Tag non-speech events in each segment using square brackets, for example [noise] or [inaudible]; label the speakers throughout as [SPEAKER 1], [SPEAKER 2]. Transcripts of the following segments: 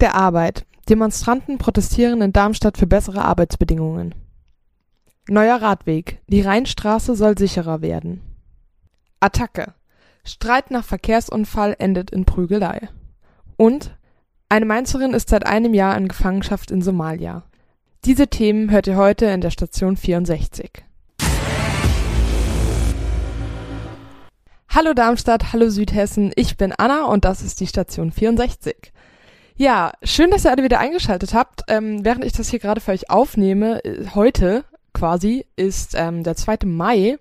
[SPEAKER 1] Der Arbeit. Demonstranten protestieren in Darmstadt für bessere Arbeitsbedingungen. Neuer Radweg. Die Rheinstraße soll sicherer werden. Attacke. Streit nach Verkehrsunfall endet in Prügelei. Und eine Mainzerin ist seit einem Jahr in Gefangenschaft in Somalia. Diese Themen hört ihr heute in der Station 64. Hallo Darmstadt, hallo Südhessen, ich bin Anna und das ist die Station 64. Ja, schön, dass ihr alle wieder eingeschaltet habt. Ähm, während ich das hier gerade für euch aufnehme, äh, heute quasi ist ähm, der 2. Mai.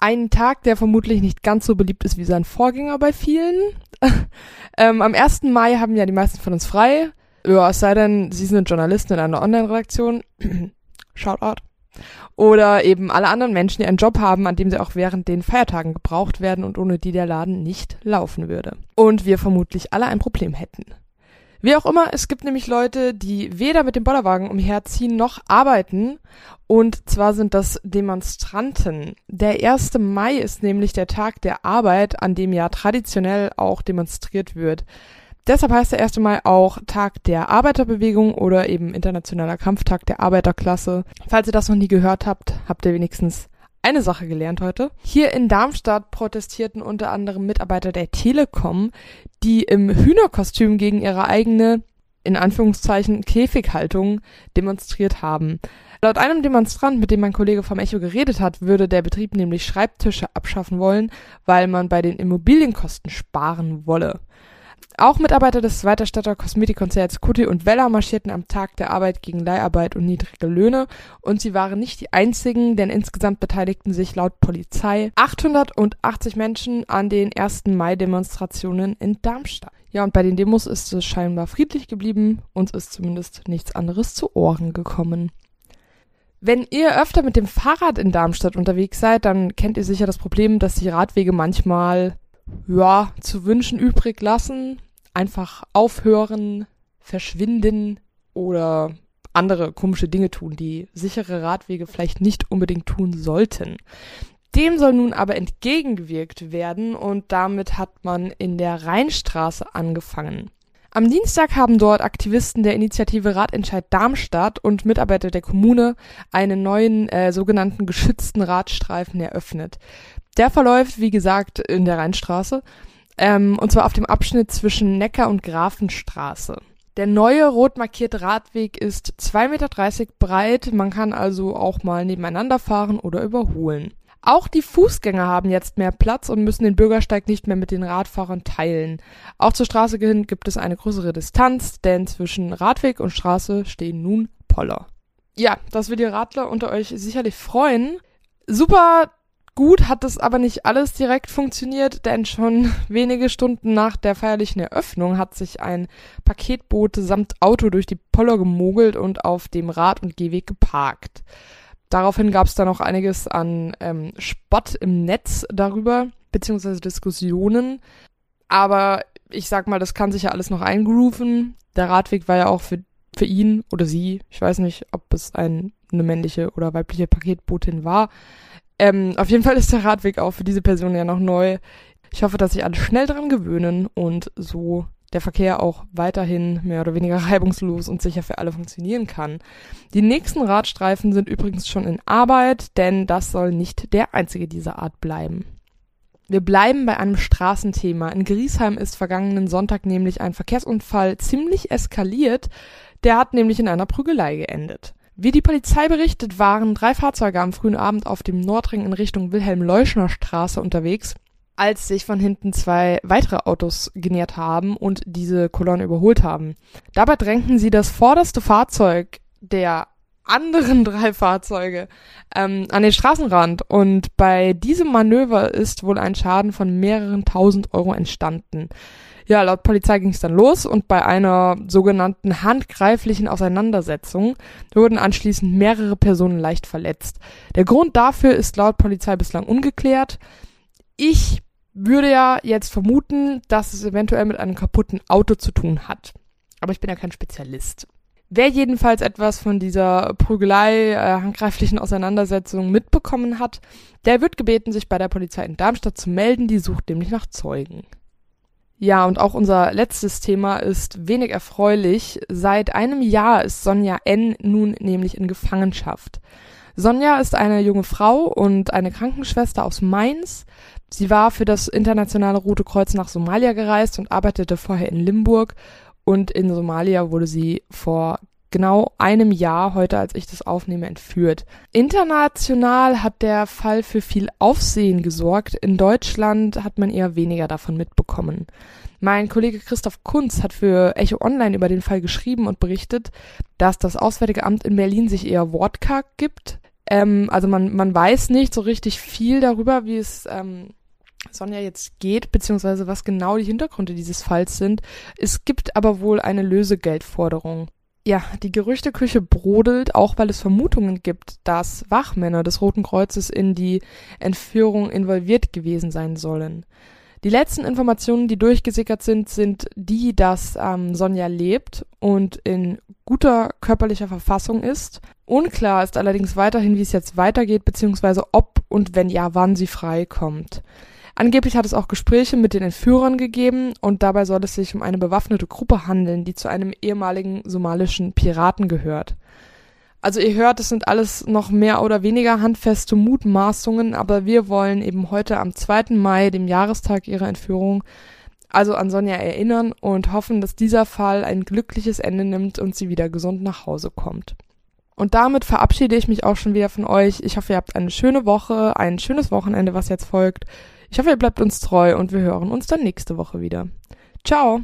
[SPEAKER 1] Ein Tag, der vermutlich nicht ganz so beliebt ist wie sein Vorgänger bei vielen. [laughs] ähm, am 1. Mai haben ja die meisten von uns frei. Ja, es sei denn, sie sind Journalisten in einer Online-Redaktion. [clears throat] Shoutout. Oder eben alle anderen Menschen, die einen Job haben, an dem sie auch während den Feiertagen gebraucht werden und ohne die der Laden nicht laufen würde. Und wir vermutlich alle ein Problem hätten. Wie auch immer, es gibt nämlich Leute, die weder mit dem Bollerwagen umherziehen noch arbeiten. Und zwar sind das Demonstranten. Der 1. Mai ist nämlich der Tag der Arbeit, an dem ja traditionell auch demonstriert wird. Deshalb heißt der 1. Mai auch Tag der Arbeiterbewegung oder eben Internationaler Kampftag der Arbeiterklasse. Falls ihr das noch nie gehört habt, habt ihr wenigstens eine Sache gelernt heute. Hier in Darmstadt protestierten unter anderem Mitarbeiter der Telekom, die im Hühnerkostüm gegen ihre eigene, in Anführungszeichen, Käfighaltung demonstriert haben. Laut einem Demonstrant, mit dem mein Kollege vom Echo geredet hat, würde der Betrieb nämlich Schreibtische abschaffen wollen, weil man bei den Immobilienkosten sparen wolle. Auch Mitarbeiter des Weiterstädter Kosmetikkonzerts Kutti und Weller marschierten am Tag der Arbeit gegen Leiharbeit und niedrige Löhne und sie waren nicht die einzigen, denn insgesamt beteiligten sich laut Polizei 880 Menschen an den 1. Mai-Demonstrationen in Darmstadt. Ja, und bei den Demos ist es scheinbar friedlich geblieben, uns ist zumindest nichts anderes zu Ohren gekommen. Wenn ihr öfter mit dem Fahrrad in Darmstadt unterwegs seid, dann kennt ihr sicher das Problem, dass die Radwege manchmal ja, zu wünschen übrig lassen einfach aufhören, verschwinden oder andere komische Dinge tun, die sichere Radwege vielleicht nicht unbedingt tun sollten. Dem soll nun aber entgegengewirkt werden und damit hat man in der Rheinstraße angefangen. Am Dienstag haben dort Aktivisten der Initiative Radentscheid Darmstadt und Mitarbeiter der Kommune einen neuen äh, sogenannten geschützten Radstreifen eröffnet. Der verläuft, wie gesagt, in der Rheinstraße ähm, und zwar auf dem Abschnitt zwischen Neckar und Grafenstraße. Der neue rot markierte Radweg ist 2,30 Meter breit, man kann also auch mal nebeneinander fahren oder überholen. Auch die Fußgänger haben jetzt mehr Platz und müssen den Bürgersteig nicht mehr mit den Radfahrern teilen. Auch zur Straße hin gibt es eine größere Distanz, denn zwischen Radweg und Straße stehen nun Poller. Ja, das wird die Radler unter euch sicherlich freuen. Super Gut hat es aber nicht alles direkt funktioniert, denn schon [laughs] wenige Stunden nach der feierlichen Eröffnung hat sich ein Paketboot samt Auto durch die Poller gemogelt und auf dem Rad- und Gehweg geparkt. Daraufhin gab es dann noch einiges an ähm, Spott im Netz darüber, beziehungsweise Diskussionen. Aber ich sag mal, das kann sich ja alles noch eingrooven. Der Radweg war ja auch für, für ihn oder sie, ich weiß nicht, ob es ein, eine männliche oder weibliche Paketbootin war, ähm, auf jeden Fall ist der Radweg auch für diese Person ja noch neu. Ich hoffe, dass sich alle schnell dran gewöhnen und so der Verkehr auch weiterhin mehr oder weniger reibungslos und sicher für alle funktionieren kann. Die nächsten Radstreifen sind übrigens schon in Arbeit, denn das soll nicht der einzige dieser Art bleiben. Wir bleiben bei einem Straßenthema. In Griesheim ist vergangenen Sonntag nämlich ein Verkehrsunfall ziemlich eskaliert. Der hat nämlich in einer Prügelei geendet. Wie die Polizei berichtet, waren drei Fahrzeuge am frühen Abend auf dem Nordring in Richtung Wilhelm-Leuschner-Straße unterwegs, als sich von hinten zwei weitere Autos genähert haben und diese Kolonne überholt haben. Dabei drängten sie das vorderste Fahrzeug der anderen [laughs] drei Fahrzeuge ähm, an den Straßenrand und bei diesem Manöver ist wohl ein Schaden von mehreren tausend Euro entstanden. Ja, laut Polizei ging es dann los und bei einer sogenannten handgreiflichen Auseinandersetzung wurden anschließend mehrere Personen leicht verletzt. Der Grund dafür ist laut Polizei bislang ungeklärt. Ich würde ja jetzt vermuten, dass es eventuell mit einem kaputten Auto zu tun hat. Aber ich bin ja kein Spezialist. Wer jedenfalls etwas von dieser Prügelei, äh, handgreiflichen Auseinandersetzung mitbekommen hat, der wird gebeten, sich bei der Polizei in Darmstadt zu melden, die sucht nämlich nach Zeugen. Ja, und auch unser letztes Thema ist wenig erfreulich. Seit einem Jahr ist Sonja N. nun nämlich in Gefangenschaft. Sonja ist eine junge Frau und eine Krankenschwester aus Mainz. Sie war für das internationale Rote Kreuz nach Somalia gereist und arbeitete vorher in Limburg. Und in Somalia wurde sie vor genau einem Jahr heute, als ich das aufnehme, entführt. International hat der Fall für viel Aufsehen gesorgt. In Deutschland hat man eher weniger davon mitbekommen. Mein Kollege Christoph Kunz hat für Echo Online über den Fall geschrieben und berichtet, dass das Auswärtige Amt in Berlin sich eher wortkarg gibt. Ähm, also man, man weiß nicht so richtig viel darüber, wie es ähm, Sonja jetzt geht, beziehungsweise was genau die Hintergründe dieses Falls sind. Es gibt aber wohl eine Lösegeldforderung. Ja, die Gerüchteküche brodelt, auch weil es Vermutungen gibt, dass Wachmänner des Roten Kreuzes in die Entführung involviert gewesen sein sollen. Die letzten Informationen, die durchgesickert sind, sind die, dass ähm, Sonja lebt und in guter körperlicher Verfassung ist. Unklar ist allerdings weiterhin, wie es jetzt weitergeht, beziehungsweise ob und wenn ja, wann sie freikommt. Angeblich hat es auch Gespräche mit den Entführern gegeben und dabei soll es sich um eine bewaffnete Gruppe handeln, die zu einem ehemaligen somalischen Piraten gehört. Also ihr hört, es sind alles noch mehr oder weniger handfeste Mutmaßungen, aber wir wollen eben heute am 2. Mai, dem Jahrestag ihrer Entführung, also an Sonja erinnern und hoffen, dass dieser Fall ein glückliches Ende nimmt und sie wieder gesund nach Hause kommt. Und damit verabschiede ich mich auch schon wieder von euch. Ich hoffe, ihr habt eine schöne Woche, ein schönes Wochenende, was jetzt folgt. Ich hoffe, ihr bleibt uns treu und wir hören uns dann nächste Woche wieder. Ciao!